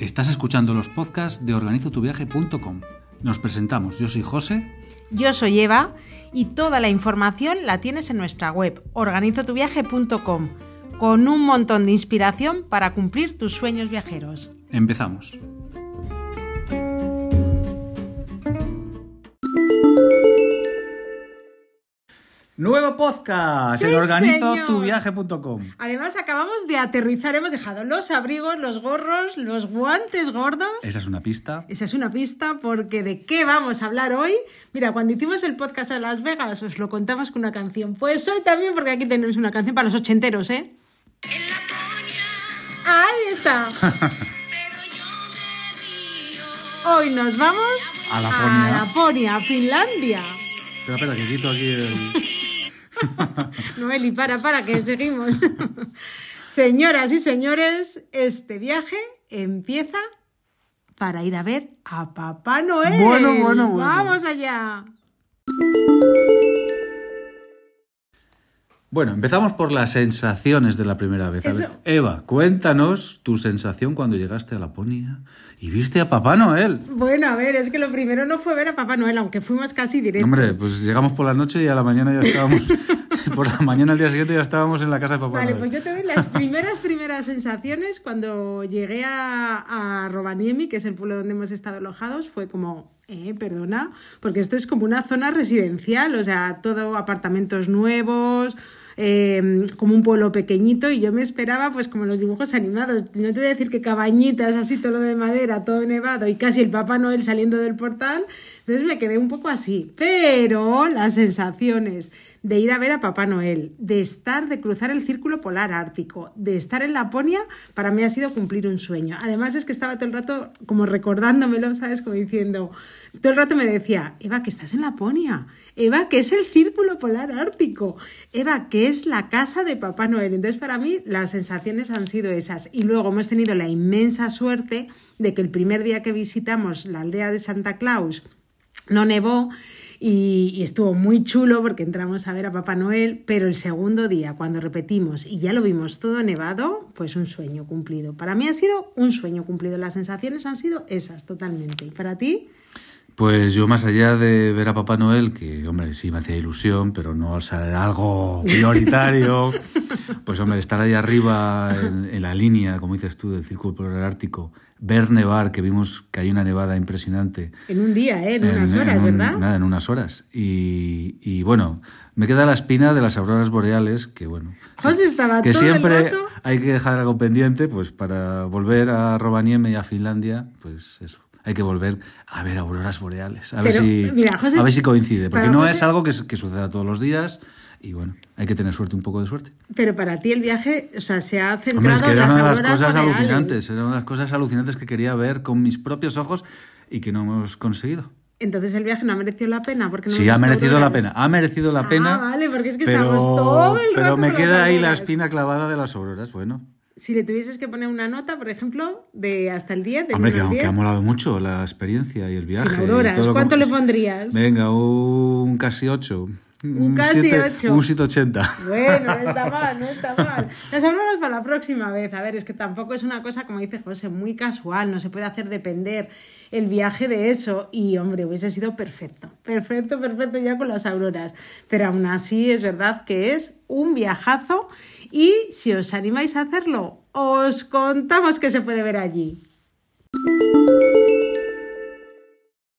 Estás escuchando los podcasts de organizotuviaje.com. Nos presentamos, yo soy José. Yo soy Eva y toda la información la tienes en nuestra web organizotuviaje.com con un montón de inspiración para cumplir tus sueños viajeros. Empezamos. Nuevo podcast Sí, en organizotuviaje.com. Además acabamos de aterrizar, hemos dejado los abrigos, los gorros, los guantes gordos. Esa es una pista. Esa es una pista porque de qué vamos a hablar hoy. Mira, cuando hicimos el podcast a Las Vegas os lo contamos con una canción. Pues hoy también porque aquí tenemos una canción para los ochenteros, ¿eh? Ahí está. Hoy nos vamos A Laponia. a Laponia, a Finlandia. Espera, espera, que quito aquí el... Noeli, para, para, que seguimos. Señoras y señores, este viaje empieza para ir a ver a Papá Noel. Bueno, bueno, bueno. Vamos allá. Bueno, empezamos por las sensaciones de la primera vez. A ver, Eva, cuéntanos tu sensación cuando llegaste a Laponia y viste a Papá Noel. Bueno, a ver, es que lo primero no fue ver a Papá Noel, aunque fuimos casi directos. Hombre, pues llegamos por la noche y a la mañana ya estábamos... por la mañana al día siguiente ya estábamos en la casa de Papá Vale, Noel. pues yo te doy las primeras, primeras sensaciones cuando llegué a, a Rovaniemi, que es el pueblo donde hemos estado alojados, fue como, eh, perdona, porque esto es como una zona residencial, o sea, todo apartamentos nuevos, eh, como un pueblo pequeñito, y yo me esperaba, pues como los dibujos animados, no te voy a decir que cabañitas, así todo lo de madera, todo nevado, y casi el Papá Noel saliendo del portal, entonces me quedé un poco así, pero las sensaciones de ir a ver a Papá Noel, de estar, de cruzar el círculo polar ártico, de estar en Laponia, para mí ha sido cumplir un sueño. Además es que estaba todo el rato como recordándomelo, ¿sabes? Como diciendo, todo el rato me decía, Eva, que estás en Laponia, Eva, que es el círculo polar ártico, Eva, que es la casa de Papá Noel. Entonces para mí las sensaciones han sido esas. Y luego hemos tenido la inmensa suerte de que el primer día que visitamos la aldea de Santa Claus, no nevó y, y estuvo muy chulo porque entramos a ver a Papá Noel, pero el segundo día, cuando repetimos y ya lo vimos todo nevado, pues un sueño cumplido. Para mí ha sido un sueño cumplido. Las sensaciones han sido esas totalmente. ¿Y para ti? Pues yo más allá de ver a Papá Noel, que hombre, sí me hacía ilusión, pero no al ser algo prioritario, pues hombre, estar ahí arriba en, en la línea, como dices tú, del Círculo Polar Ártico, ver nevar, que vimos que hay una nevada impresionante. En un día, ¿eh? en unas horas, un- ¿verdad? Nada, en unas horas. Y, y, bueno, me queda la espina de las auroras boreales, que bueno. José estaba que todo el siempre rato- hay que dejar algo pendiente, pues para volver a Rovaniemi y a Finlandia, pues eso. Hay que volver a ver auroras boreales. A ver, Pero, si, mira, José- a ver si coincide. Porque no José- es algo que, que suceda todos los días. Y bueno, hay que tener suerte, un poco de suerte. Pero para ti el viaje, o sea, se ha centrado Hombre, es que en era las una de las cosas boreales. alucinantes. Era una de las cosas alucinantes que quería ver con mis propios ojos y que no hemos conseguido. Entonces el viaje no ha merecido la pena porque no Sí, ha merecido la auroras. pena. Ha merecido la Ah, pena. vale, porque es que pero, estamos todo el Pero rato me queda ahí la espina clavada de las auroras. Bueno, Si le tuvieses que poner una nota, por ejemplo, de hasta el 10, de hombre, 1 que, al que 10, ha molado mucho la experiencia y el viaje. sin y auroras, todo lo ¿cuánto le pondrías? Venga, un casi 8. Un casi ocho. Un 780. Bueno, no está mal, no está mal. Las auroras para la próxima vez. A ver, es que tampoco es una cosa, como dice José, muy casual. No se puede hacer depender el viaje de eso. Y, hombre, hubiese sido perfecto. Perfecto, perfecto ya con las auroras. Pero aún así es verdad que es un viajazo. Y si os animáis a hacerlo, os contamos que se puede ver allí.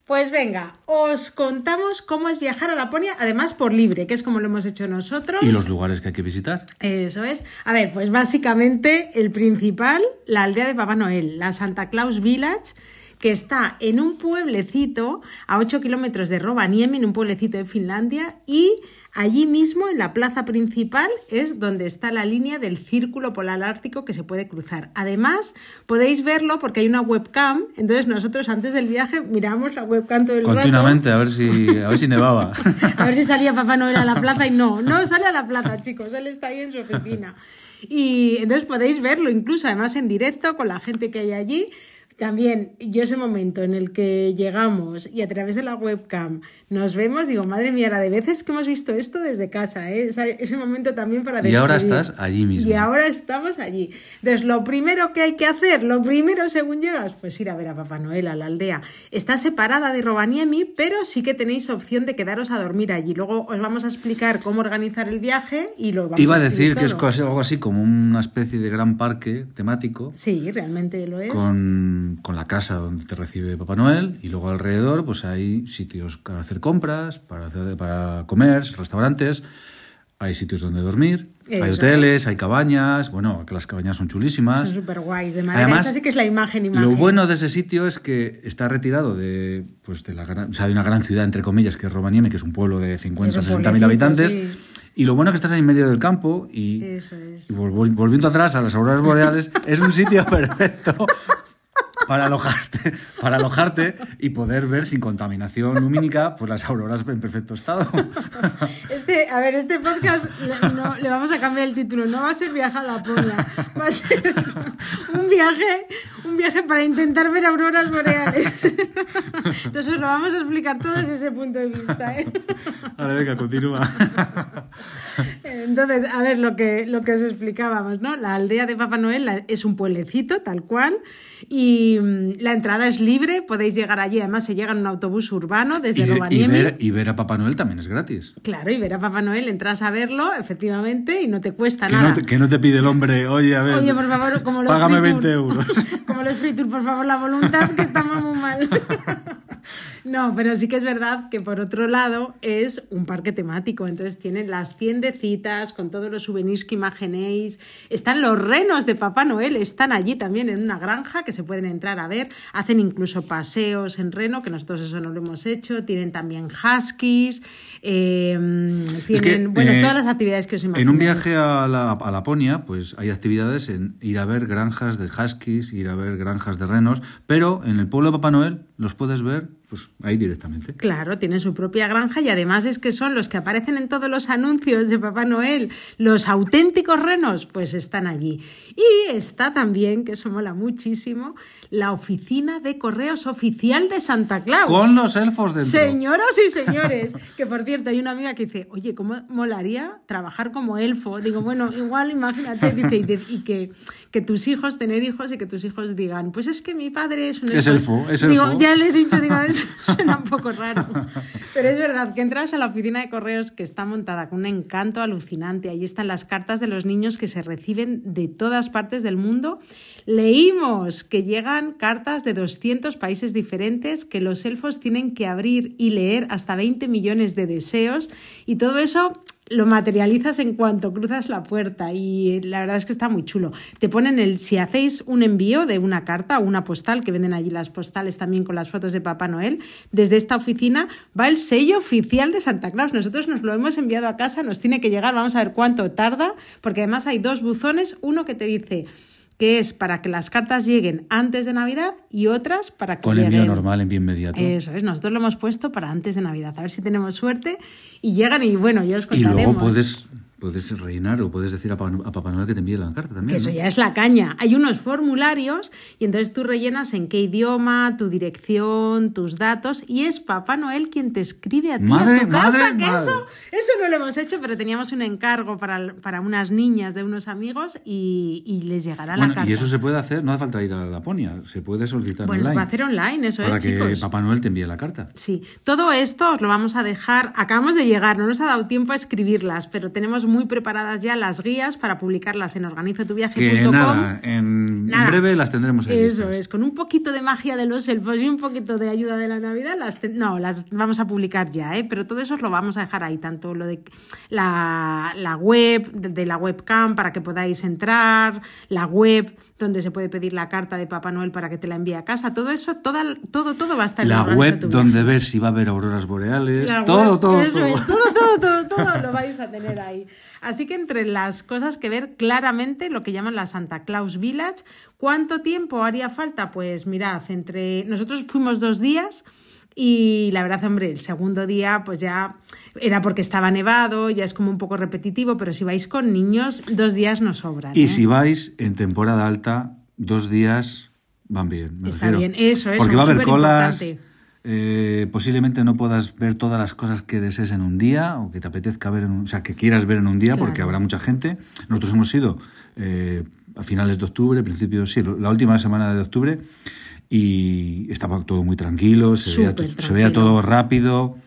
Pues venga, os contamos cómo es viajar a Laponia, además por libre, que es como lo hemos hecho nosotros. Y los lugares que hay que visitar. Eso es. A ver, pues básicamente el principal, la aldea de Papá Noel, la Santa Claus Village, que está en un pueblecito a 8 kilómetros de Rovaniemi, en un pueblecito de Finlandia, y allí mismo, en la plaza principal, es donde está la línea del círculo polar ártico que se puede cruzar. Además, podéis verlo porque hay una webcam, entonces nosotros antes del viaje miramos la webcam todo el rato. Continuamente, a ver si, a ver si nevaba. A ver si salía Papá Noel a la plaza y no, no sale a la plaza, chicos, él está ahí en su oficina. Y entonces podéis verlo incluso, además en directo, con la gente que hay allí. También yo ese momento en el que llegamos y a través de la webcam nos vemos, digo, madre mía, la de veces que hemos visto esto desde casa, ¿eh? ese momento también para Y ahora estás allí mismo. Y ahora estamos allí. Entonces, lo primero que hay que hacer, lo primero según llegas, pues ir a ver a Papá Noel a la aldea. Está separada de Robaniemi, pero sí que tenéis opción de quedaros a dormir allí. Luego os vamos a explicar cómo organizar el viaje y lo vamos Iba a decir que es algo así como una especie de gran parque temático Sí, realmente lo es. con, con la casa donde te recibe Papá Noel y luego alrededor pues hay sitios para hacer compras, para, hacer, para comer, restaurantes, hay sitios donde dormir, hay hoteles, hay cabañas, bueno, que las cabañas son chulísimas. Son súper guays de madera. Además, Esa sí que es la imagen, imagen. Lo bueno de ese sitio es que está retirado de, pues de, la gran- o sea, de una gran ciudad, entre comillas, que es Rovaniemi, que es un pueblo de 50 o Es un 60 mil habitantes. sí. Y lo bueno es que estás ahí en medio del campo y, Eso es. y vol- vol- volviendo atrás a las auroras boreales, es un sitio perfecto para alojarte, para alojarte y poder ver sin contaminación lumínica pues las auroras en perfecto estado. Este, a ver, este podcast le, no- le vamos a cambiar el título. No va a ser viaje a Laponia. Va a ser un viaje, un viaje para intentar ver auroras boreales. Entonces lo vamos a explicar todo desde ese punto de vista. ¿eh? Vale, venga, continúa. Entonces, a ver, lo que, lo que os explicábamos, ¿no? La aldea de Papá Noel la- es un pueblecito, tal cual, y mm, la entrada es libre, podéis llegar allí, además se llega en un autobús urbano desde Y, y Rovaniemi. ver, y ver a Papá Noel también es gratis. Claro, y ver a Papá Noel, entras a verlo, efectivamente, y no te cuesta Que nada. no, te, que no te pide el hombre, oye, a ver, Oye, por favor, como los págame free tour. 20 euros. Como los free tour, por favor, la voluntad, que estamos muy mal. No, pero sí que es verdad que por otro lado es un parque temático, entonces tienen las tiendecitas con todos los souvenirs que imaginéis, están los renos de Papá Noel, están allí también en una granja que se pueden entrar a ver, hacen incluso paseos en reno, que nosotros eso no lo hemos hecho, tienen también huskies, eh, Es tienen, que, bueno, eh, todas las actividades que os imaginéis. En un viaje a, la, a Laponia, pues hay actividades en ir a ver granjas de huskies, ir a ver granjas de renos, pero en el pueblo de Papá Noel los puedes ver pues ahí directamente. Claro, tienen su propia granja y además es que son los que aparecen en todos los anuncios de Papá Noel, los auténticos renos, pues están allí. Y está también, que eso mola muchísimo, la oficina de correos oficial de Santa Claus. Con los elfos dentro. Señoras y señores, que por cierto, hay una amiga que dice, oye, ¿cómo molaría trabajar como elfo? Digo, bueno, igual imagínate, dice, y, de- y que, que tus hijos, tener hijos y que tus hijos digan, pues es que mi padre es un Es elfo, es Digo, elfo. ya le he dicho, digo, eso suena un poco raro. Pero es verdad que entras a la oficina de correos que está montada con un encanto alucinante. Allí están las cartas de los niños que se reciben de todas partes del mundo. Leímos que llegan cartas de 200 países diferentes que los elfos tienen que abrir y leer hasta 20 millones de deseos y todo eso lo materializas en cuanto cruzas la puerta y la verdad es que está muy chulo. Te ponen el, si hacéis un envío de una carta o una postal, que venden allí las postales también con las fotos de Papá Noel, desde esta oficina va el sello oficial de Santa Claus. Nosotros nos lo hemos enviado a casa, nos tiene que llegar, vamos a ver cuánto tarda, porque además hay dos buzones, uno que te dice que es para que las cartas lleguen antes de Navidad y otras para que Con envío normal, envío inmediato. eso es, nosotros lo hemos puesto para antes de Navidad. A ver si tenemos suerte y llegan y bueno, ya os y contaremos. luego puedes, puedes rellenar o puedes decir a Papá, a Papá Noel que te envíe la carta también. Que eso ¿no? ya es la caña. Hay unos formularios y entonces tú rellenas en qué idioma, tu dirección, tus datos y es Papá Noel quien te escribe a ti Madre, a tu casa. madre, que madre. eso, eso no lo hemos hecho, pero teníamos un encargo para, para unas niñas de unos amigos y, y les llegará la Bueno, carta. y eso se puede hacer, no hace falta ir a Laponia, se puede solicitar bueno, se online. va a hacer online, eso para es, que chicos. Papá Noel te envíe la carta. Sí, todo esto os lo vamos a dejar. Acabamos de llegar, no nos ha dado tiempo a escribirlas, pero tenemos muy preparadas ya las guías para publicarlas en Que organizotuviaje.com. nada, en, Nada. en breve las tendremos ahí. Eso listas. es, con un poquito de magia de los elfos y un poquito de ayuda de la Navidad, las te- no, las vamos a publicar ya, ¿eh? pero todo eso os lo vamos a dejar ahí, tanto lo de la, la web, de, de la webcam para que podáis entrar, la web donde se puede pedir la carta de Papá Noel para que te la envíe a casa, todo eso, toda, todo, todo va a estar en La web donde ves si va a haber auroras boreales, la todo, todo, eso todo. es, todo, todo, todo, todo lo vais a tener ahí. Así que entre las cosas que ver claramente lo que llaman la Santa Claus Village, ¿cuánto tiempo haría falta? Pues mirad, entre nosotros fuimos dos días. Y la verdad, hombre, el segundo día pues ya era porque estaba nevado, ya es como un poco repetitivo, pero si vais con niños, dos días no sobran. Y ¿eh? si vais en temporada alta, dos días van bien. me Está refiero. bien, eso, eso, Porque va a haber colas. Eh, posiblemente no puedas ver todas las cosas que desees en un día o que te apetezca ver, en un- o sea, que quieras ver en un día, porque habrá mucha gente. Nosotros hemos ido eh, a finales de octubre, principios, sí, la última semana de octubre, y estaba todo muy tranquilo, se, veía, se todo rápido.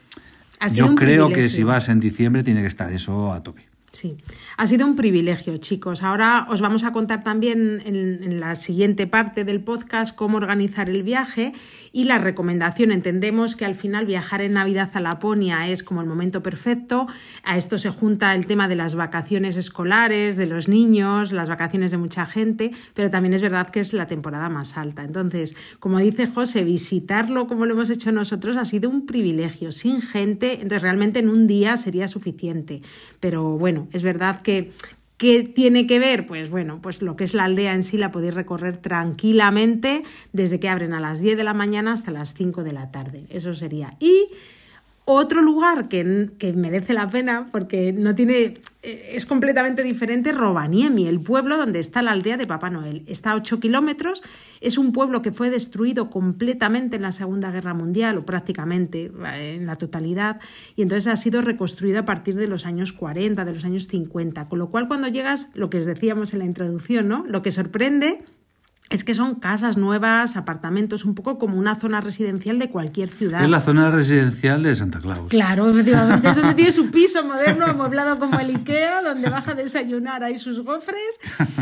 Yo creo que si vas en diciembre tiene que estar eso a tope. Sí, ha sido un privilegio, chicos. Ahora os vamos a contar también en, la siguiente parte del podcast cómo organizar el viaje y la recomendación. Entendemos que al final viajar en Navidad a Laponia es como el momento perfecto. A esto se junta el tema de las vacaciones escolares, de los niños, las vacaciones de mucha gente, pero también es verdad que es la temporada más alta. Entonces, como dice José, visitarlo como lo hemos hecho nosotros ha sido un privilegio, sin gente, entonces realmente en un día sería suficiente. Pero bueno, es verdad que ¿Qué tiene que ver? Pues bueno, pues lo que es la aldea en sí la podéis recorrer tranquilamente desde que abren a las 10 de la mañana hasta las 5 de la tarde. Eso sería. Y otro lugar que, que merece la pena porque no tiene eh, es completamente diferente Rovaniemi, el pueblo donde está la aldea de Papá Noel. Está a 8 kilómetros, es un pueblo que fue destruido completamente en la Segunda Guerra Mundial o prácticamente eh, en la totalidad y entonces ha sido reconstruido a partir de los años 40, de los años 50, con lo cual cuando llegas, lo que os decíamos en la introducción, ¿no? Lo que sorprende es que son casas nuevas, apartamentos, un poco como una zona residencial de cualquier ciudad. Es la zona residencial de Santa Claus. Claro, efectivamente, es donde tiene su piso moderno, amueblado como el IKEA, donde baja a desayunar ahí sus gofres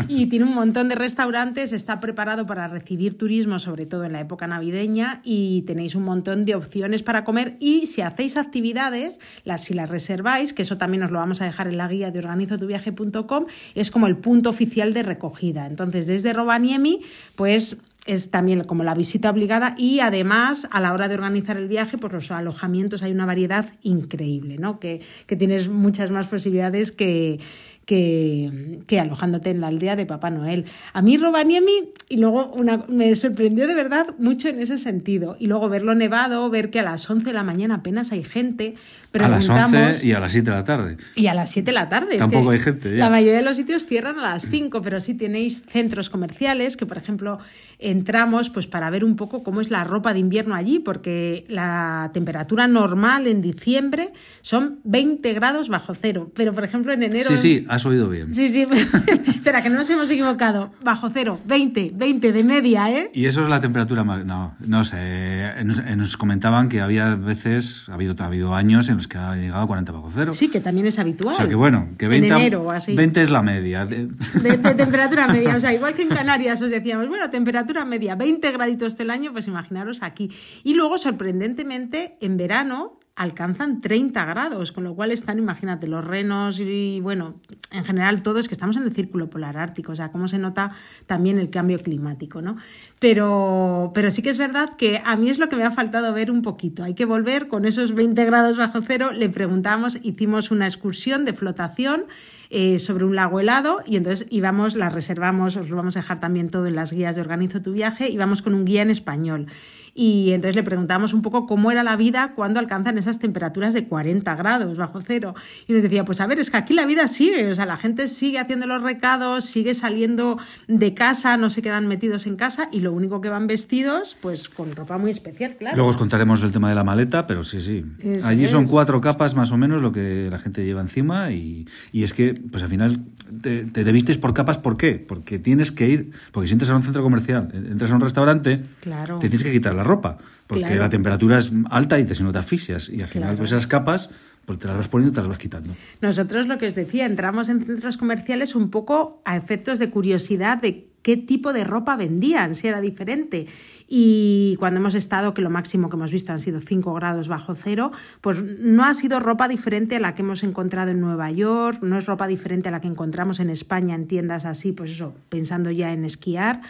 y tiene un montón de restaurantes, está preparado para recibir turismo, sobre todo en la época navideña, y tenéis un montón de opciones para comer y si hacéis actividades, las, si las reserváis, que eso también os lo vamos a dejar en la guía de organizotuviaje.com, es como el punto oficial de recogida. Entonces, desde Rovaniemi, pues es también como la visita obligada y además a la hora de organizar el viaje, pues los alojamientos hay una variedad increíble, ¿no? Que, que tienes muchas más posibilidades que, que, que, alojándote en la aldea de Papá Noel. A mí Rovaniemi, y luego una, me sorprendió de verdad mucho en ese sentido. Y luego verlo nevado, ver que a las 11 de la mañana apenas hay gente. A las 11 y a las 7 de la tarde. Y a las 7 de la tarde. Tampoco hay gente. Ya. La mayoría de los sitios cierran a las 5, pero sí tenéis centros comerciales que, por ejemplo, entramos pues para ver un poco cómo es la ropa de invierno allí, porque la temperatura normal en diciembre son 20 grados bajo cero. Pero, por ejemplo, en enero. Sí, sí, has oído bien. Sí, sí. Espera, que no nos hemos equivocado. Bajo cero, 20, 20 de media, ¿eh? Y eso es la temperatura más. No, no sé. Nos, nos comentaban que había veces, ha habido, ha habido años en los que ha llegado a 40 bajo cero. Sí, que también es habitual. O sea que bueno, que 20, en enero o así. 20 es la media. De, de, temperatura media. O sea, igual que en Canarias os decíamos, bueno, temperatura media, 20 graditos del año, pues imaginaros aquí. Y luego, sorprendentemente, en verano alcanzan 30 grados, con lo cual están, imagínate, los renos y, bueno, en general todo es que estamos en el círculo polar ártico, o sea, cómo se nota también el cambio climático, ¿no? Pero, pero sí que es verdad que a mí es lo que me ha faltado ver un poquito. Hay que volver con esos 20 grados bajo cero. Le preguntamos, hicimos una excursión de flotación eh, sobre un lago helado y entonces íbamos, la reservamos, os lo vamos a dejar también todo en las guías de Organizo tu viaje, íbamos con un guía en español. Y entonces le preguntamos un poco cómo era la vida cuando alcanzan esas temperaturas de 40 grados bajo cero. Y nos decía, pues a ver, es que aquí la vida sigue, o sea, la gente sigue haciendo los recados, sigue saliendo de casa, no se quedan metidos en casa y lo único que van vestidos, pues con ropa muy especial, claro. Luego os contaremos el tema de la maleta, pero sí, sí. Eso Allí son es. cuatro capas más o menos lo que la gente lleva encima y, y es que, pues al final, te, te, te vistes por capas, ¿por qué? Porque tienes que ir, porque si entras a un centro comercial, entras a un restaurante, Claro. te tienes que quitar la ropa, porque Claro. la temperatura es alta y te, si no te asfixias. Y al final, Claro. pues esas capas, pues te las vas poniendo y te las vas quitando. Nosotros lo que os decía, entramos en centros comerciales un poco a efectos de curiosidad de qué tipo de ropa vendían, si era diferente. Y cuando hemos estado, que lo máximo que hemos visto han sido 5 grados bajo cero, pues no ha sido ropa diferente a la que hemos encontrado en Nueva York, no es ropa diferente a la que encontramos en España en tiendas así, pues eso, pensando ya en esquiar.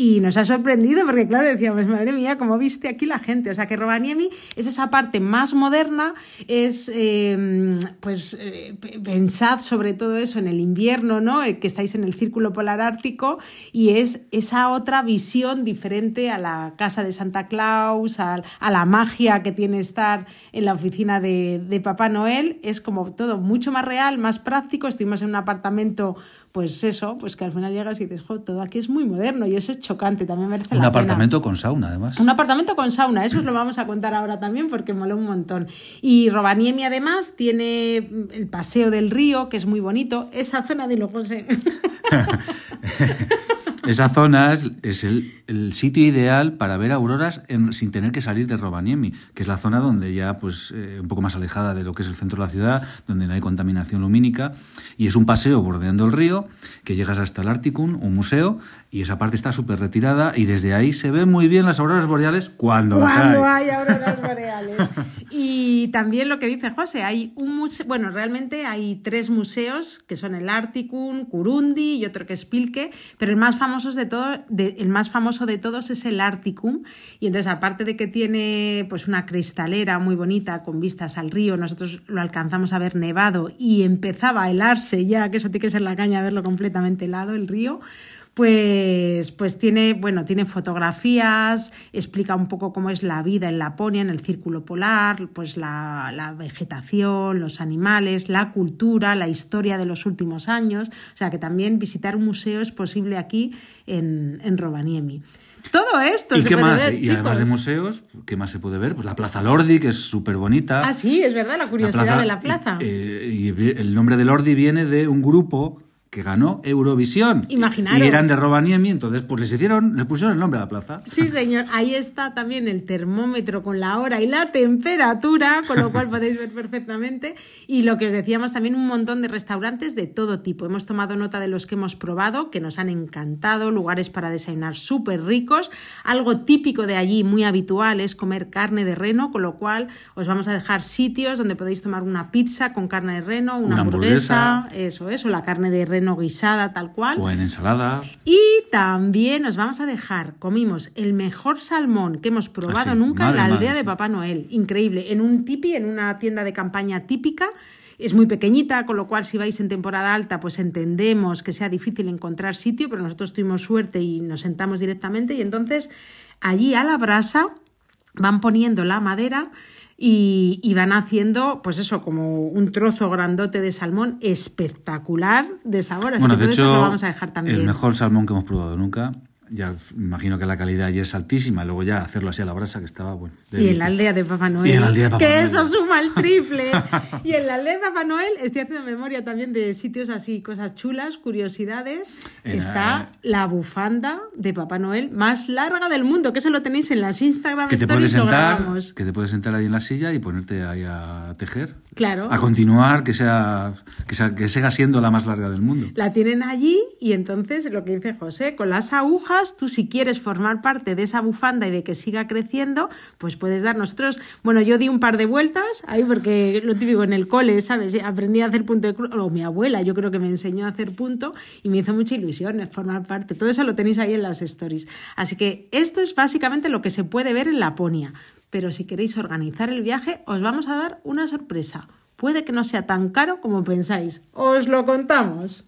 Y nos ha sorprendido porque, claro, decíamos, madre mía, cómo viste aquí la gente. O sea, que Rovaniemi es esa parte más moderna, es, eh, pues, eh, pensad sobre todo eso en el invierno, ¿no? Eh, que estáis en el círculo polar ártico y es esa otra visión diferente a la casa de Santa Claus, a, la magia que tiene estar en la oficina de, de Papá Noel. Es como todo mucho más real, más práctico. Estuvimos en un apartamento pues eso, pues que al final llegas y dices, jo, todo aquí es muy moderno y eso es chocante, también merece un la apartamento con sauna, además. Un apartamento con sauna, eso os lo vamos a contar ahora también porque mola un montón. Y Robaniemi además tiene el paseo del río, que es muy bonito, esa zona de lo José. Esa zona es, el, sitio ideal para ver auroras sin tener que salir de Rovaniemi, que es la zona donde ya, pues, eh, un poco más alejada de lo que es el centro de la ciudad, donde no hay contaminación lumínica, y es un paseo bordeando el río, que llegas hasta el Articum, un museo, y esa parte está súper retirada, y desde ahí se ven muy bien las auroras boreales cuando, las hay. hay auroras boreales. y también lo que dice José, hay un museo, bueno, realmente hay tres museos, que son el Articum, Curundi y otro que es Pilque, pero el más famoso el más famoso de todos es el Articum. Y entonces, aparte de que tiene pues una cristalera muy bonita con vistas al río, nosotros lo alcanzamos a ver nevado y empezaba a helarse ya, que eso tiene que ser la caña verlo completamente helado, el río pues, pues tiene, bueno, tiene fotografías, explica un poco cómo es la vida en Laponia, en el círculo polar, pues la, la, vegetación, los animales, la cultura, la historia de los últimos años. O sea que también visitar un museo es posible aquí en, en Rovaniemi. Todo esto ¿Y se qué puede más? ver, y además de museos, ¿qué más se puede ver? Pues la Plaza Lordi, que es súper bonita. Ah, sí, es verdad, la curiosidad de la plaza. Eh, y el nombre de Lordi viene de un grupo que ganó Eurovisión. Imaginaros. Y eran de Rovaniemi, entonces pues les hicieron, les pusieron el nombre a la plaza. Sí, señor. Ahí está también el termómetro con la hora y la temperatura, con lo cual podéis ver perfectamente. Y lo que os decíamos también un montón de restaurantes de todo tipo. Hemos tomado nota de los que hemos probado, que nos han encantado, lugares para desayunar súper ricos. Algo típico de allí, muy habitual, es comer carne de reno, con lo cual os vamos a dejar sitios donde podéis tomar una pizza con carne de reno, una, hamburguesa, eso, eso, la carne de reno guisada tal cual. O en ensalada. Y también nos vamos a dejar, comimos el mejor salmón que hemos probado ah, nunca en la aldea de Papá Noel. Increíble. En un tipi, en una tienda de campaña típica. Es muy pequeñita, con lo cual si vais en temporada alta, pues entendemos que sea difícil encontrar sitio, pero nosotros tuvimos suerte y nos sentamos directamente y entonces allí a la brasa van poniendo la madera y, van haciendo, pues eso, como un trozo grandote de salmón espectacular de sabor. Así bueno, de hecho, lo vamos a dejar también. El mejor salmón que hemos probado nunca ya imagino que la calidad ya es altísima, luego ya hacerlo así a la brasa que estaba bueno. Y en la aldea de Papá Noel. Y en la aldea de Papá que eso suma el triple. y en la aldea de Papá Noel estoy haciendo memoria también de sitios así, cosas chulas, curiosidades. Está la bufanda de Papá Noel más larga del mundo, que eso lo tenéis en las Instagram que te puedes sentar, Que te puedes sentar ahí en la silla y ponerte ahí a tejer. Claro. A continuar, que sea, que sea que siga siendo la más larga del mundo. La tienen allí y entonces lo que dice José, con las agujas tú si quieres formar parte de esa bufanda y de que siga creciendo, pues puedes dar nosotros, bueno, yo di un par de vueltas ahí porque lo típico en el cole, ¿sabes? Aprendí a hacer punto de cruz, o mi abuela yo creo que me enseñó a hacer punto y me hizo mucha ilusión formar parte. Todo eso lo tenéis ahí en las stories. Así que esto es básicamente lo que se puede ver en Laponia. Pero si queréis organizar el viaje, os vamos a dar una sorpresa. Puede que no sea tan caro como pensáis. Os lo contamos.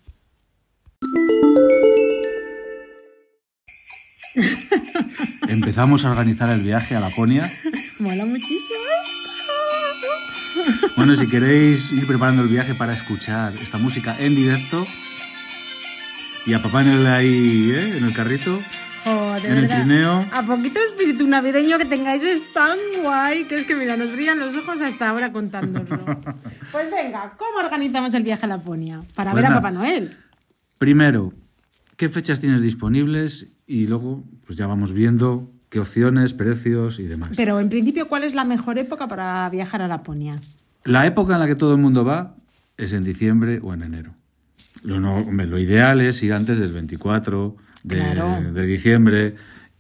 Empezamos a organizar el viaje a Laponia. Mola muchísimo. Bueno, si queréis ir preparando el viaje para escuchar esta música en directo y a Papá Noel ahí ¿eh? en el carrito, en el trineo. A poquito espíritu navideño que tengáis es tan guay que es que mira, nos brillan los ojos hasta ahora contándolo. pues venga, ¿cómo organizamos el viaje a Laponia? Para pues ver a Papá Noel. Primero, ¿qué fechas tienes disponibles y luego pues ya vamos viendo qué opciones, precios y demás. Pero en principio, ¿cuál es la mejor época para viajar a Laponia? La época en la que todo el mundo va es en diciembre o en enero. Lo, lo ideal es ir antes del 24 de, diciembre.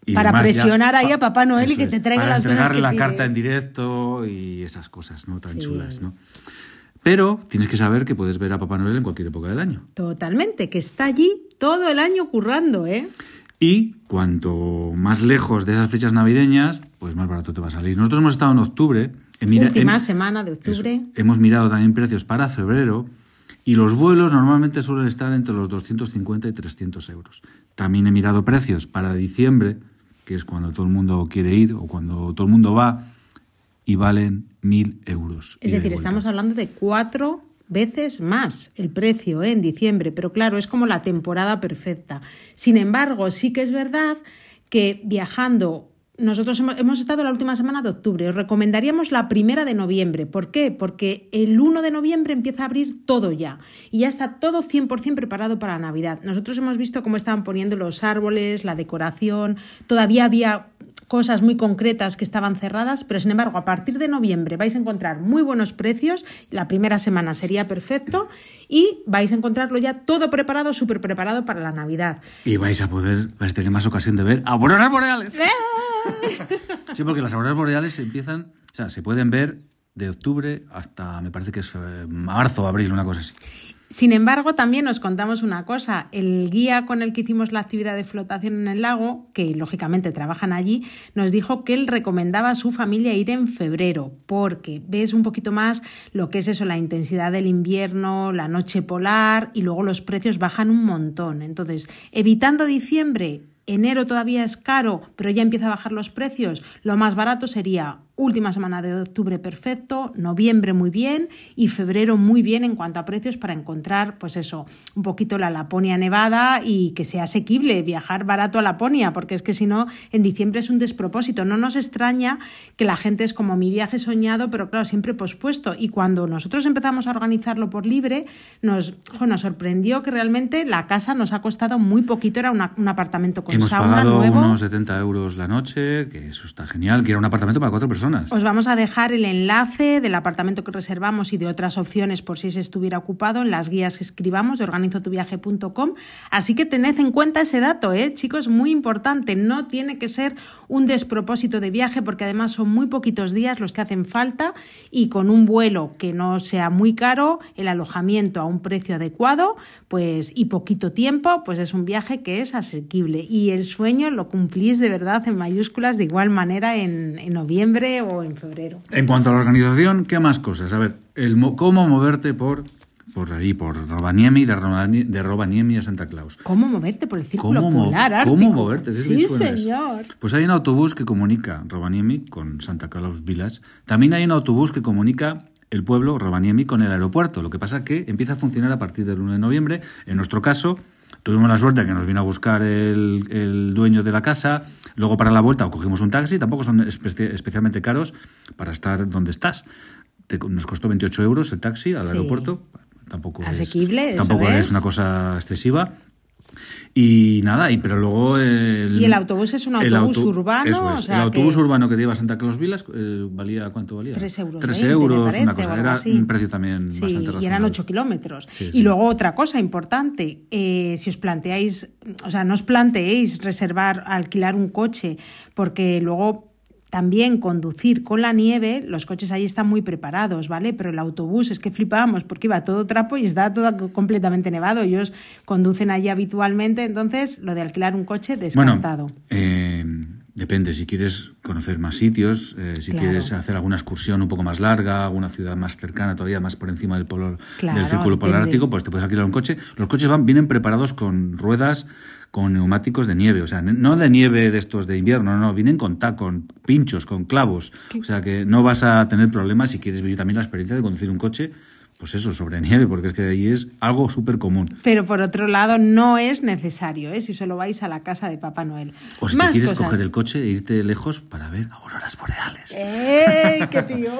Y para presionar ahí a Papá Noel y que te traiga las cosas que la carta en directo y esas cosas no tan chulas, ¿no? Pero tienes que saber que puedes ver a Papá Noel en cualquier época del año. Totalmente, que está allí todo el año currando, ¿eh? Y cuanto más lejos de esas fechas navideñas, pues más barato te va a salir. Nosotros hemos estado en octubre. En Última semana de octubre. hemos mirado también precios para febrero Y los vuelos normalmente suelen estar entre los 250 y 300 euros. También he mirado precios para diciembre, que es cuando todo el mundo quiere ir o cuando todo el mundo va, y valen 1.000 euros. Es decir, estamos hablando de cuatro veces más el precio ¿eh? en diciembre, pero claro, es como la temporada perfecta. Sin embargo, sí que es verdad que viajando nosotros hemos, estado la última semana de octubre. Os recomendaríamos la primera de noviembre. ¿Por qué? Porque el 1 de noviembre empieza a abrir todo ya. Y ya está todo 100% preparado para Navidad. Nosotros hemos visto cómo estaban poniendo los árboles, la decoración. Todavía había cosas muy concretas que estaban cerradas, pero sin embargo a partir de noviembre vais a encontrar muy buenos precios, la primera semana sería perfecto y vais a encontrarlo ya todo preparado, súper preparado para la Navidad. Y vais a poder, vais a tener más ocasión de ver auroras boreales. Sí, porque las auroras boreales empiezan, o sea, se pueden ver de octubre hasta, me parece que es eh, marzo, abril, una cosa así. Sin embargo, también nos contamos una cosa. El guía con el que hicimos la actividad de flotación en el lago, que lógicamente trabajan allí, nos dijo que él recomendaba a su familia ir en febrero, porque ves un poquito más lo que es eso, la intensidad del invierno, la noche polar y luego los precios bajan un montón. Entonces, evitando diciembre, enero todavía es caro, pero ya empieza a bajar los precios, lo más barato sería última semana de octubre perfecto, noviembre muy bien y febrero muy bien en cuanto a precios para encontrar, pues eso, un poquito la Laponia nevada y que sea asequible viajar barato a Laponia, porque es que si no, en diciembre es un despropósito. No nos extraña que la gente es como mi viaje soñado, pero claro, siempre pospuesto. Y cuando nosotros empezamos a organizarlo por libre, nos, nos sorprendió que realmente la casa nos ha costado muy poquito, era un apartamento con Hemos sauna pagado nuevo. unos 70 euros la noche, que eso está genial, que era un apartamento para cuatro personas. Os vamos a dejar el enlace del apartamento que reservamos y de otras opciones por si ese estuviera ocupado en las guías que escribamos de organizotuviaje.com. Así que tened en cuenta ese dato, ¿eh? chicos, muy importante. No tiene que ser un despropósito de viaje porque además son muy poquitos días los que hacen falta y con un vuelo que no sea muy caro, el alojamiento a un precio adecuado, pues y poquito tiempo, pues es un viaje que es asequible. Y el sueño lo cumplís de verdad en mayúsculas de igual manera en noviembre o en febrero. En cuanto a la organización, ¿qué más cosas? A ver, el cómo moverte por por ahí, por Rovaniemi, de, Rovaniemi, a Santa Claus. ¿Cómo moverte por el círculo polar ártico? ¿Cómo moverte? Sí, señor. Pues hay un autobús que comunica Rovaniemi con Santa Claus Village. También hay un autobús que comunica el pueblo Rovaniemi con el aeropuerto. Lo que pasa es que empieza a funcionar a partir del 1 de noviembre. En nuestro caso, Tuvimos la suerte de que nos vino a buscar el, dueño de la casa, luego para la vuelta cogimos un taxi, tampoco son especialmente caros para estar donde estás. nos costó 28 euros el taxi al aeropuerto, tampoco, Asequible, tampoco es una cosa excesiva. Y nada, y pero luego... El, y el autobús es un autobús urbano. el autobús urbano que te lleva a Santa Claus Vilas eh, valía, ¿cuánto valía? Tres euros. Tres euros, una cosa. Era un precio también sí, bastante razonable. Y eran ocho kilómetros. y luego otra cosa importante, eh, si os planteáis, o sea, no os planteéis reservar, alquilar un coche, porque luego también conducir con la nieve, los coches ahí están muy preparados, ¿vale? Pero el autobús es que flipábamos porque iba todo trapo y está todo completamente nevado. Ellos conducen allí habitualmente, entonces lo de alquilar un coche descartado. Bueno, eh, depende, si quieres conocer más sitios, eh, si quieres hacer alguna excursión un poco más larga, alguna ciudad más cercana, todavía más por encima del, polo, del círculo polar ártico, pues te puedes alquilar un coche. Los coches van, vienen preparados con ruedas con neumáticos de nieve, o sea, no de nieve de estos de invierno, no, no, vienen con con pinchos, con clavos, o sea que no vas a tener problemas si quieres vivir también la experiencia de conducir un coche pues eso, sobre nieve, porque es que ahí es algo súper común. Pero por otro lado, no es necesario, ¿eh? si solo vais a la casa de Papá Noel. O si te quieres coger el coche e irte lejos para ver auroras boreales. ¡Ey, qué tío!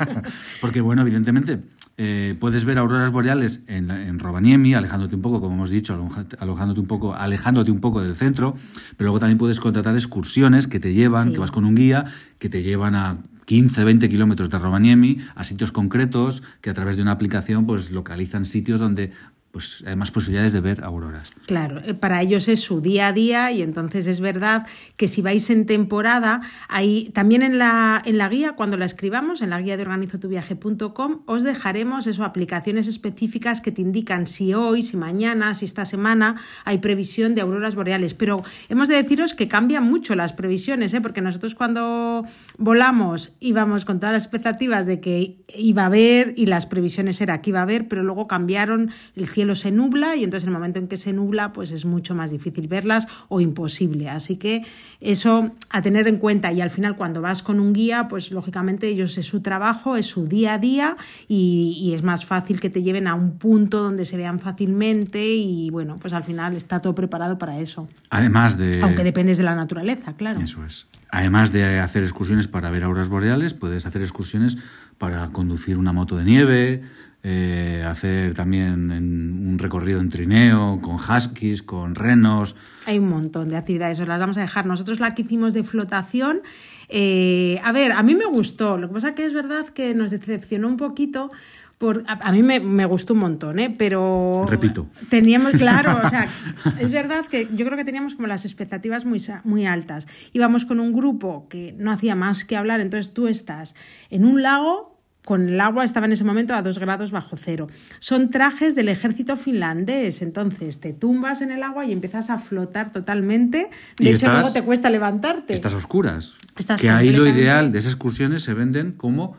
porque, bueno, evidentemente, eh, puedes ver auroras boreales en, en, Rovaniemi, alejándote un poco, como hemos dicho, alojándote un poco, alejándote un poco del centro, pero luego también puedes contratar excursiones que te llevan, que vas con un guía, que te llevan a 15, 20 kilómetros de Rovaniemi a sitios concretos que a través de una aplicación pues localizan sitios donde pues hay más posibilidades de ver auroras. Claro, eh, para ellos es su día a día y entonces es verdad que si vais en temporada, ahí también en la, en la guía, cuando la escribamos, en la guía de organizotuviaje.com, os dejaremos eso, aplicaciones específicas que te indican si hoy, si mañana, si esta semana hay previsión de auroras boreales. Pero hemos de deciros que cambian mucho las previsiones, ¿eh? porque nosotros cuando volamos íbamos con todas las expectativas de que iba a haber y las previsiones era que iba a haber, pero luego cambiaron el cielo se nubla y entonces en el momento en que se nubla pues es mucho más difícil verlas o imposible. Así que eso a tener en cuenta y al final cuando vas con un guía pues lógicamente ellos es su trabajo, es su día a día y, y es más fácil que te lleven a un punto donde se vean fácilmente y bueno pues al final está todo preparado para eso. Además de... Aunque dependes de la naturaleza, claro. Eso es. Además de hacer excursiones para ver auroras boreales, puedes hacer excursiones para conducir una moto de nieve, eh, hacer también un recorrido en trineo, con huskies, con renos. Hay un montón de actividades, os las vamos a dejar. Nosotros la que hicimos de flotación, eh, a ver, a mí me gustó, lo que pasa que es verdad que nos decepcionó un poquito. Por, a, mí me, me, gustó un montón, ¿eh? pero... Repito. Teníamos, claro, o sea, es verdad que yo creo que teníamos como las expectativas muy, muy altas. Íbamos con un grupo que no hacía más que hablar, entonces tú estás en un lago con el agua estaba en ese momento a dos grados bajo cero. Son trajes del ejército finlandés, entonces te tumbas en el agua y empiezas a flotar totalmente. De hecho, luego te cuesta levantarte. Estás oscuras. que ahí lo ideal de esas excursiones se venden como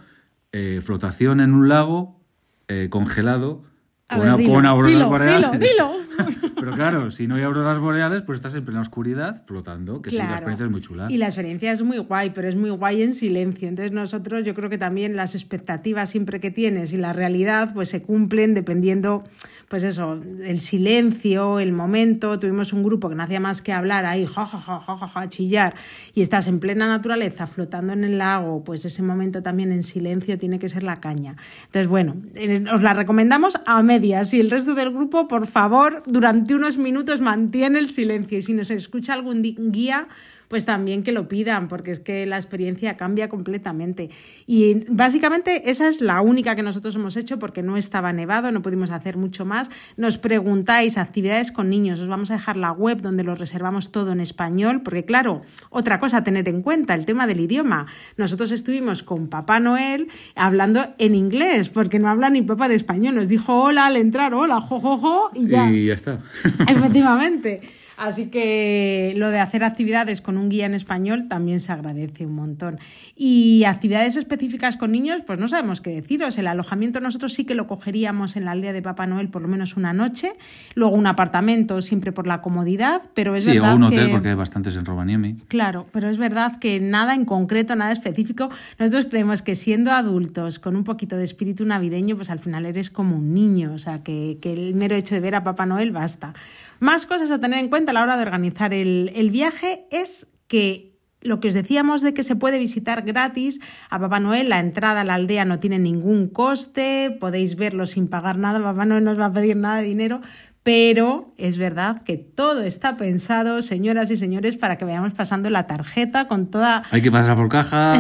eh, flotación en un lago eh, congelado con, una, auroras boreales. Dilo, Pero claro, si no hay auroras boreales, pues estás en plena oscuridad flotando, que la experiencia es muy chula. Y la experiencia es muy guay, pero es muy guay en silencio. Entonces nosotros yo creo que también las expectativas siempre que tienes y la realidad pues se cumplen dependiendo, pues eso, el silencio, el momento. Tuvimos un grupo que no hacía más que hablar ahí, ja, ja, ja, ja, ja, chillar, y estás en plena naturaleza flotando en el lago, pues ese momento también en silencio tiene que ser la caña. Entonces, bueno, eh, os la recomendamos a medias y el resto del grupo, por favor, durante unos minutos mantiene el silencio y si nos escucha algún guía, pues también que lo pidan, porque es que la experiencia cambia completamente. Y básicamente esa es la única que nosotros hemos hecho porque no estaba nevado, no pudimos hacer mucho más. Nos preguntáis actividades con niños, os vamos a dejar la web donde lo reservamos todo en español, porque claro, otra cosa a tener en cuenta, el tema del idioma. Nosotros estuvimos con Papá Noel hablando en inglés, porque no habla ni papá de español. Nos dijo hola al entrar, hola, jojojo, y ya. Y ya está. Efectivamente. Así que lo de hacer actividades con un guía en español también se agradece un montón. Y actividades específicas con niños, pues no sabemos qué deciros. El alojamiento nosotros sí que lo cogeríamos en la aldea de Papá Noel por lo menos una noche, luego un apartamento siempre por la comodidad, pero es sí, verdad o un hotel porque hay bastantes en Rovaniemi. Claro, pero es verdad que nada en concreto, nada específico. Nosotros creemos que siendo adultos con un poquito de espíritu navideño, pues al final eres como un niño, o sea, que, que el mero hecho de ver a Papá Noel basta. Más cosas a tener en cuenta a la hora de organizar el, el viaje es que lo que os decíamos de que se puede visitar gratis a Papá Noel, la entrada a la aldea no tiene ningún coste, podéis verlo sin pagar nada, Papá Noel no os va a pedir nada de dinero, pero es verdad que todo está pensado, señoras y señores, para que vayamos pasando la tarjeta con toda... Hay que pasar por caja.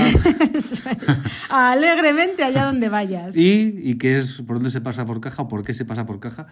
Alegremente allá donde vayas. ¿Y, ¿Y qué es, por dónde se pasa por caja o por qué se pasa por caja?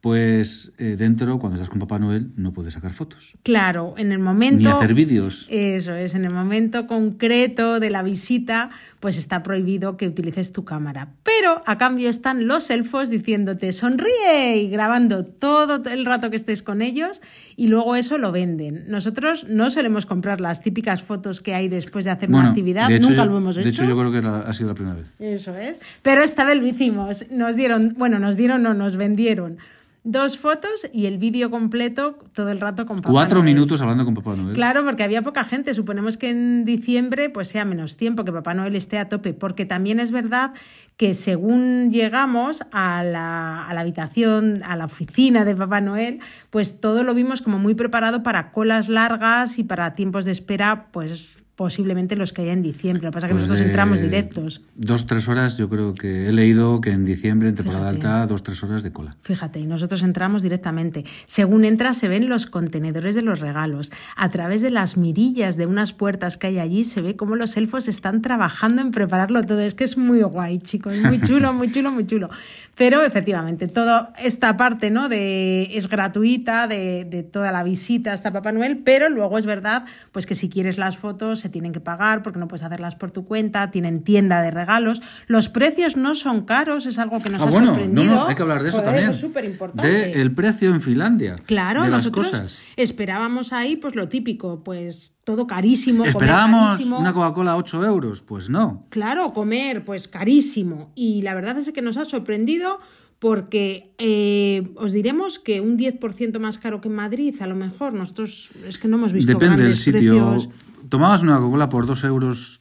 Pues eh, dentro, cuando estás con Papá Noel, no puedes sacar fotos. Claro, en el momento... Ni hacer vídeos. Eso es, en el momento concreto de la visita, pues está prohibido que utilices tu cámara. Pero a cambio están los elfos diciéndote sonríe y grabando todo todo el rato que estés con ellos y luego eso lo venden. Nosotros no solemos comprar las típicas fotos que hay después de hacer una actividad, nunca lo hemos hecho. De hecho, yo creo que ha sido la primera vez. Eso es. Pero esta vez lo hicimos. Nos dieron, bueno, nos dieron, no, nos vendieron dos fotos y el vídeo completo todo el rato con Papá Cuatro minutos hablando con Papá Noel. Claro, porque había poca gente. Suponemos que en diciembre pues sea menos tiempo, que Papá Noel esté a tope. Porque también es verdad que según llegamos a la, a la habitación, a la oficina de Papá Noel, pues todo lo vimos como muy preparado para colas largas y para tiempos de espera pues posiblemente los que haya en diciembre. Lo que pasa es que Pues nosotros entramos directos. Dos, tres horas, yo creo que he leído que en diciembre, en temporada Fíjate. alta, dos, tres horas de cola. Fíjate, y nosotros entramos directamente. Según entras se ven los contenedores de los regalos. A través de las mirillas de unas puertas que hay allí se ve cómo los elfos están trabajando en prepararlo todo. Es que es muy guay, chicos, muy chulo, muy chulo, muy chulo. Pero efectivamente, toda esta parte ¿no? de, es gratuita de, de toda la visita hasta Papá Noel, pero luego es verdad pues que si quieres las fotos se tienen que pagar porque no puedes hacerlas por tu cuenta, tienen tienda de regalos. Los precios no son caros, es algo que nos ah, ha bueno, no, sorprendido. no, hay que hablar de eso Joder, también. Eso es súper importante. De el precio en Finlandia. Claro, de las nosotros cosas. esperábamos ahí pues lo típico, pues todo carísimo. comer ¿Esperábamos carísimo. una Coca-Cola a 8 euros? Pues no. Claro, comer pues carísimo. Y la verdad es que nos ha sorprendido porque eh, os diremos que un 10% más caro que en Madrid, a lo mejor. Nosotros es que no hemos visto Depende del grandes sitio. precios. Tomabas una Coca-Cola por 2 euros,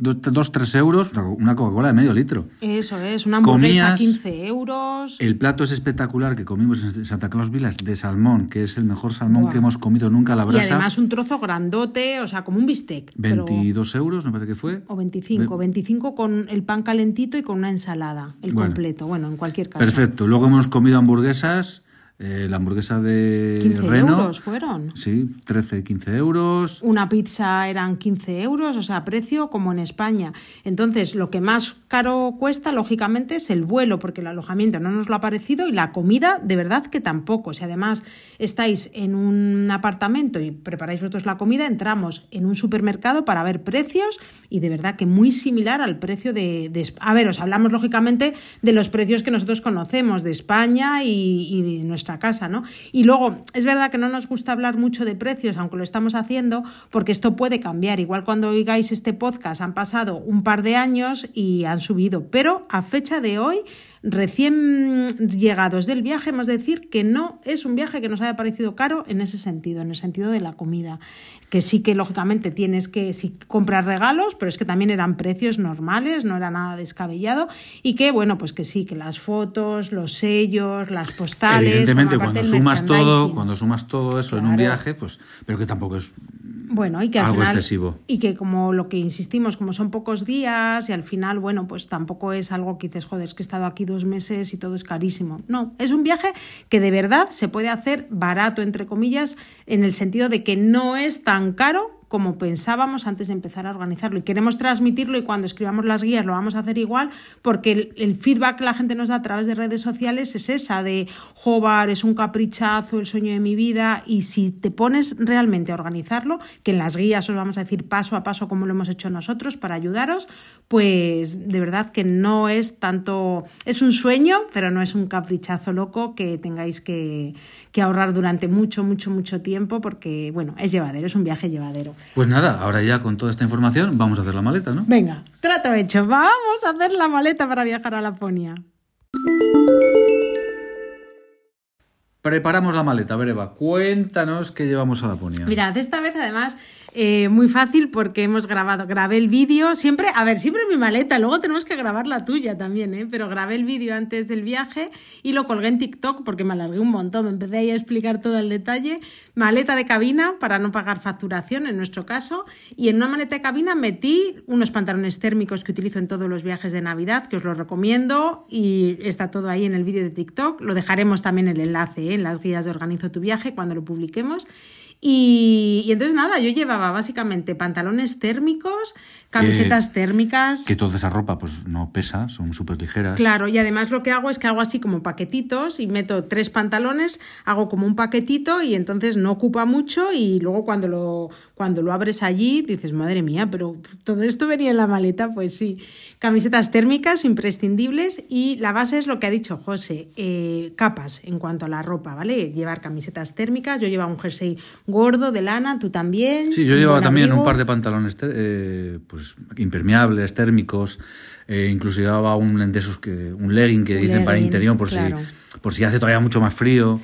2, 3 euros, una Coca-Cola de medio litro. Eso es, una hamburguesa Comías- 15 euros. El plato es espectacular que comimos en Santa Claus Vilas de salmón, que es el mejor salmón Buah. que hemos comido nunca a la Y brasa. además un trozo grandote, o sea, como un bistec. pero- 22 euros, me parece que fue. O 25, 25 con el pan calentito y con una ensalada, el Bueno. completo. Bueno, en cualquier caso. Perfecto. Luego hemos comido hamburguesas. Eh, la hamburguesa de 15 Reno. euros fueron. Sí, 13, 15 euros. Una pizza eran 15 euros, o sea, precio como en España. Entonces, lo que más caro cuesta, lógicamente, es el vuelo, porque el alojamiento no nos lo ha parecido y la comida, de verdad que tampoco. Si además estáis en un apartamento y preparáis vosotros la comida, entramos en un supermercado para ver precios y de verdad que muy similar al precio de... de a ver, os hablamos lógicamente de los precios que nosotros conocemos de España y, y de nuestra casa, ¿no? Y luego, es verdad que no nos gusta hablar mucho de precios, aunque lo estamos haciendo, porque esto puede cambiar. Igual cuando oigáis este podcast han pasado un par de años y han subido, pero a fecha de hoy, recién llegados del viaje, hemos de decir que no es un viaje que nos haya parecido caro en ese sentido, en el sentido de la comida. Que sí que lógicamente tienes que si comprar regalos, pero es que también eran precios normales, no era nada descabellado. Y que, bueno, pues que sí, que las fotos, los sellos, las postales. Evidentemente, cuando sumas todo, cuando sumas todo eso en un viaje, pues, pero que tampoco es Bueno, y que al Algo final. excesivo. Y que como lo que insistimos, como son pocos días y al final, bueno, pues tampoco es algo que dices, joder, es que he estado aquí dos meses y todo es carísimo. No, es un viaje que de verdad se puede hacer barato, entre comillas, en el sentido de que no es tan caro como pensábamos antes de empezar a organizarlo. Y queremos transmitirlo y cuando escribamos las guías lo vamos a hacer igual porque el, feedback que la gente nos da a través de redes sociales es esa de, jobar, es un caprichazo, el sueño de mi vida. Y si te pones realmente a organizarlo, que en las guías os vamos a decir paso a paso como lo hemos hecho nosotros para ayudaros, pues de verdad que no es tanto, es un sueño, pero no es un caprichazo loco que tengáis que, que ahorrar durante mucho, mucho, mucho tiempo porque, bueno, es llevadero, es un viaje llevadero. Pues nada, ahora ya con toda esta información vamos a hacer la maleta, ¿no? Venga, trato hecho. Vamos a hacer la maleta para viajar a Laponia. Preparamos la maleta, a ver Eva, cuéntanos qué llevamos a Laponia. Mirad, esta vez además eh, muy fácil porque hemos grabado, grabé el vídeo, siempre, a ver, siempre mi maleta, luego tenemos que grabar la tuya también, ¿eh? pero grabé el vídeo antes del viaje y lo colgué en TikTok porque me alargué un montón, me empecé ahí a explicar todo el detalle, maleta de cabina para no pagar facturación en nuestro caso y en una maleta de cabina metí unos pantalones térmicos que utilizo en todos los viajes de Navidad, que os los recomiendo y está todo ahí en el vídeo de TikTok, lo dejaremos también el enlace ¿eh? en las guías de Organizo tu viaje cuando lo publiquemos. Y, y entonces nada, yo llevaba básicamente pantalones térmicos, camisetas térmicas. Que toda esa ropa pues no pesa, son súper ligeras. Claro, y además lo que hago es que hago así como paquetitos y meto tres pantalones, hago como un paquetito y entonces no ocupa mucho y luego cuando lo, cuando lo abres allí dices, madre mía, pero todo esto venía en la maleta, pues sí. Camisetas térmicas imprescindibles y la base es lo que ha dicho José, eh, capas en cuanto a la ropa, ¿vale? Llevar camisetas térmicas, yo llevaba un jersey gordo de lana, tú también. Sí, yo llevaba también abrigo. un par de pantalones eh, pues, impermeables, térmicos, eh, incluso llevaba un de esos que, un legging que Un dicen para legging, interior por, claro. si, por si hace todavía mucho más frío.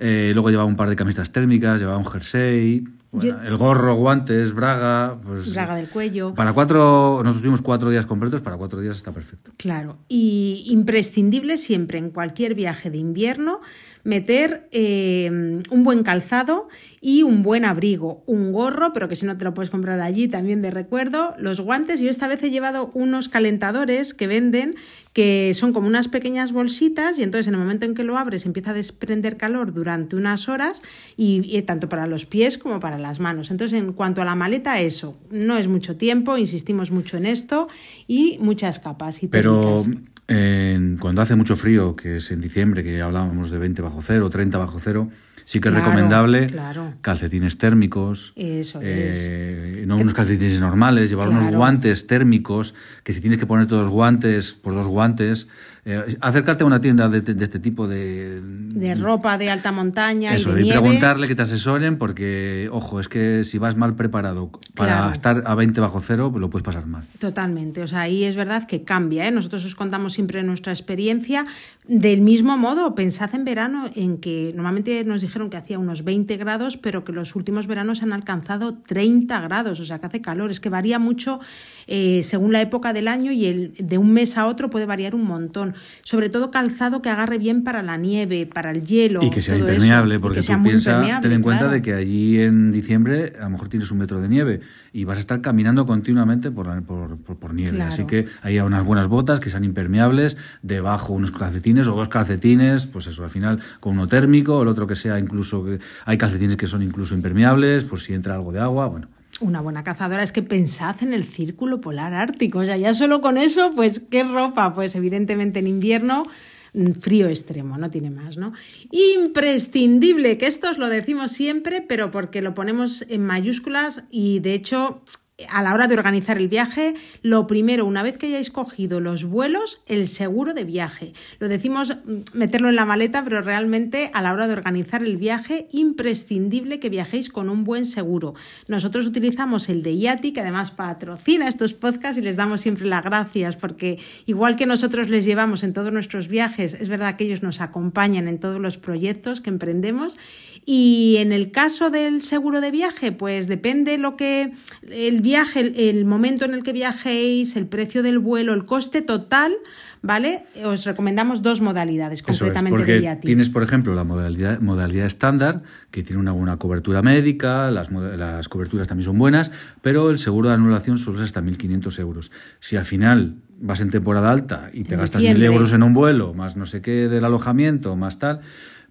Eh, luego llevaba un par de camisetas térmicas, llevaba un jersey, Bueno, el gorro, guantes, braga. Pues, Braga del cuello. Para cuatro, nosotros tuvimos cuatro días completos, para cuatro días está perfecto. Claro, y imprescindible siempre en cualquier viaje de invierno meter eh, un buen calzado y un buen abrigo, un gorro, pero que si no te lo puedes comprar allí también de recuerdo, los guantes. Yo esta vez he llevado unos calentadores que venden que son como unas pequeñas bolsitas y entonces en el momento en que lo abres empieza a desprender calor durante unas horas y, y tanto para los pies como para las manos. Entonces en cuanto a la maleta, eso, no es mucho tiempo, insistimos mucho en esto y muchas capas y Pero técnicas. en- cuando hace mucho frío, que es en diciembre, que hablábamos de 20 bajo cero, 30 bajo cero, sí que es recomendable claro. calcetines térmicos. Eso eh, No unos calcetines normales, llevar unos guantes térmicos, que si tienes que poner todos los guantes, pues dos guantes. Eh, acercarte a una tienda de, de este tipo de... de ropa de alta montaña Eso, y de y nieve. preguntarle que te asesoren porque, ojo, es que si vas mal preparado para Claro. estar a 20 bajo cero, lo puedes pasar mal. Totalmente, o sea, ahí es verdad que cambia, ¿eh? Nosotros os contamos siempre nuestra experiencia. Del mismo modo, pensad en verano en que normalmente nos dijeron que hacía unos 20 grados, pero que los últimos veranos han alcanzado 30 grados, o sea, que hace calor. Es que varía mucho eh, según la época del año y el, de un mes a otro puede variar un montón. Sobre todo calzado que agarre bien para la nieve, para el hielo. Y que sea todo impermeable, porque tú piensa, ten en cuenta claro. de que allí en diciembre a lo mejor tienes un metro de nieve y vas a estar caminando continuamente por, la- por, por- por nieve. Claro. Así que hay unas buenas botas que sean impermeables, debajo unos calcetines o dos calcetines, pues eso, al final con uno térmico, el otro que sea incluso, que hay calcetines que son incluso impermeables, pues si entra algo de agua, bueno. Una buena cazadora es que pensad en el círculo polar ártico. O sea, ya solo con eso, pues, ¿qué ropa? Pues evidentemente en invierno mm, frío extremo, no tiene más, ¿no? Imprescindible, que esto os lo decimos siempre, pero porque lo ponemos en mayúsculas y de hecho a la hora de organizar el viaje, lo primero, una vez que hayáis cogido los vuelos, el seguro de viaje. Lo decimos mm, meterlo en la maleta, pero realmente a la hora de organizar el viaje, imprescindible que viajéis con un buen seguro. Nosotros utilizamos el de IATI, que además patrocina estos podcasts y les damos siempre las gracias, porque igual que nosotros les llevamos en todos nuestros viajes, es verdad que ellos nos acompañan en todos los proyectos que emprendemos. Y en el caso del seguro de viaje, pues depende lo que el viaje, el, el momento en el que viajéis, el precio del vuelo, el coste total, ¿vale? Os recomendamos dos modalidades Eso es, completamente porque IATI. tienes, por ejemplo, la modalidad, modalidad estándar, que tiene una buena cobertura médica, las, las coberturas también son buenas, pero el seguro de anulación solo es hasta 1.500 euros. Si al final vas en temporada alta y te En gastas diciembre. 1.000 euros en un vuelo, más no sé qué del alojamiento, más tal,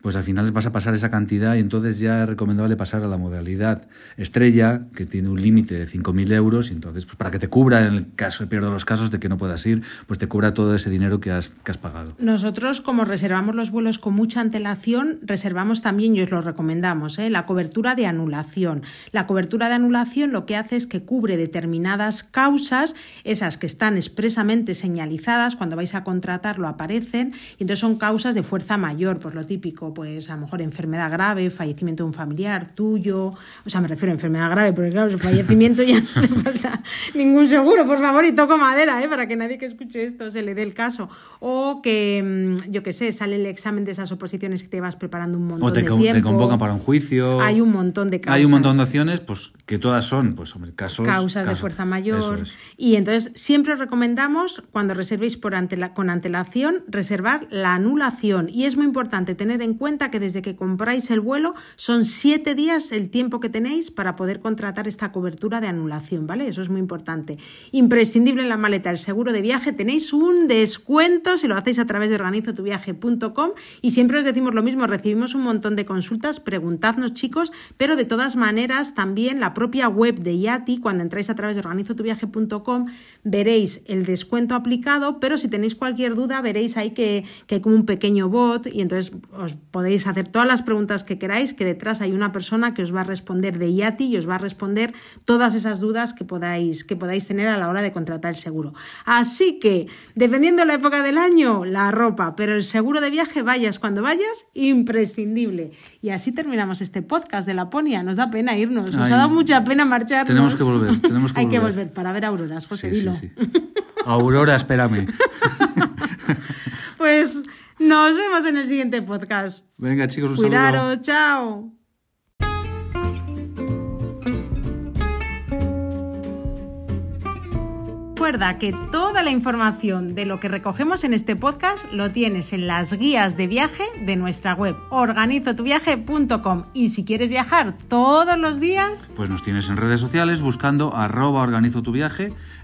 pues al final vas a pasar esa cantidad y entonces ya es recomendable pasar a la modalidad estrella, que tiene un límite de 5.000 euros, y entonces pues para que te cubra, en el caso, pierdo los casos de que no puedas ir, pues te cubra todo ese dinero que has, que has pagado. Nosotros, como reservamos los vuelos con mucha antelación, reservamos también, y os lo recomendamos, ¿eh? la cobertura de anulación. La cobertura de anulación lo que hace es que cubre determinadas causas, esas que están expresamente señalizadas, cuando vais a contratarlo aparecen, y entonces son causas de fuerza mayor, pues lo típico, pues a lo mejor enfermedad grave, fallecimiento de un familiar tuyo, o sea, me refiero a enfermedad grave, porque claro, el fallecimiento ya no hace falta ningún seguro, por favor, y toco madera, ¿eh? para que nadie que escuche esto se le dé el caso. O que, mm, yo qué sé, sale el examen de esas oposiciones que te vas preparando un montón O te, de con- te tiempo. convocan para un juicio. Hay un montón de Hay un montón causas. de acciones, pues que todas son, pues hombre, casos. causas de casos- fuerza Eso mayor. es. Y entonces siempre os recomendamos, cuando reservéis por antela- con antelación, reservar la anulación. Y es muy importante tener en cuenta que desde que compráis el vuelo son siete días el tiempo que tenéis para poder contratar esta cobertura de anulación, ¿vale? Eso es muy importante. Imprescindible en la maleta el seguro de viaje. Tenéis un descuento si lo hacéis a través de organizotuviaje.com y siempre os decimos lo mismo, recibimos un montón de consultas, preguntadnos chicos, pero de todas maneras también la propia web de IATI, cuando entráis a través de organizotuviaje.com, veréis el descuento aplicado, pero si tenéis cualquier duda veréis ahí que, que hay como un pequeño bot y entonces os podéis hacer todas las preguntas que queráis, que detrás hay una persona que os va a responder de IATI y os va a responder todas esas dudas que podáis, que podáis tener a la hora de contratar el seguro. Así que, dependiendo de la época del año, la ropa, pero el seguro de viaje, vayas cuando vayas, imprescindible. Y así terminamos este podcast de Laponia. Nos da pena irnos, nos Ay, ha dado mucha pena marcharnos. tenemos que volver, tenemos que Hay que volver. para ver auroras, José Sí, sí, dilo. sí. Aurora, espérame. Pues nos vemos en el siguiente podcast. Venga, chicos, un Cuidaros, saludo. chao. Recuerda que toda la información de lo que recogemos en este podcast lo tienes en las guías de viaje de nuestra web organizotuviaje.com y si quieres viajar todos los días, pues nos tienes en redes sociales buscando arroba organizo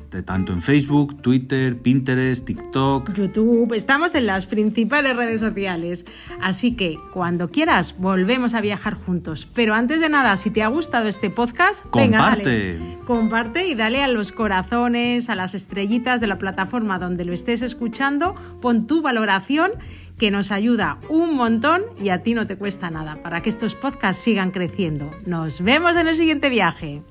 tanto en Facebook, Twitter, Pinterest, TikTok, YouTube. Estamos en las principales redes sociales. Así que cuando quieras, volvemos a viajar juntos. Pero antes de nada, si te ha gustado este podcast, comparte. Venga, dale. Comparte y dale a los corazones, a las estrellitas de la plataforma donde lo estés escuchando. Pon tu valoración que nos ayuda un montón y a ti no te cuesta nada para que estos podcasts sigan creciendo. Nos vemos en el siguiente viaje.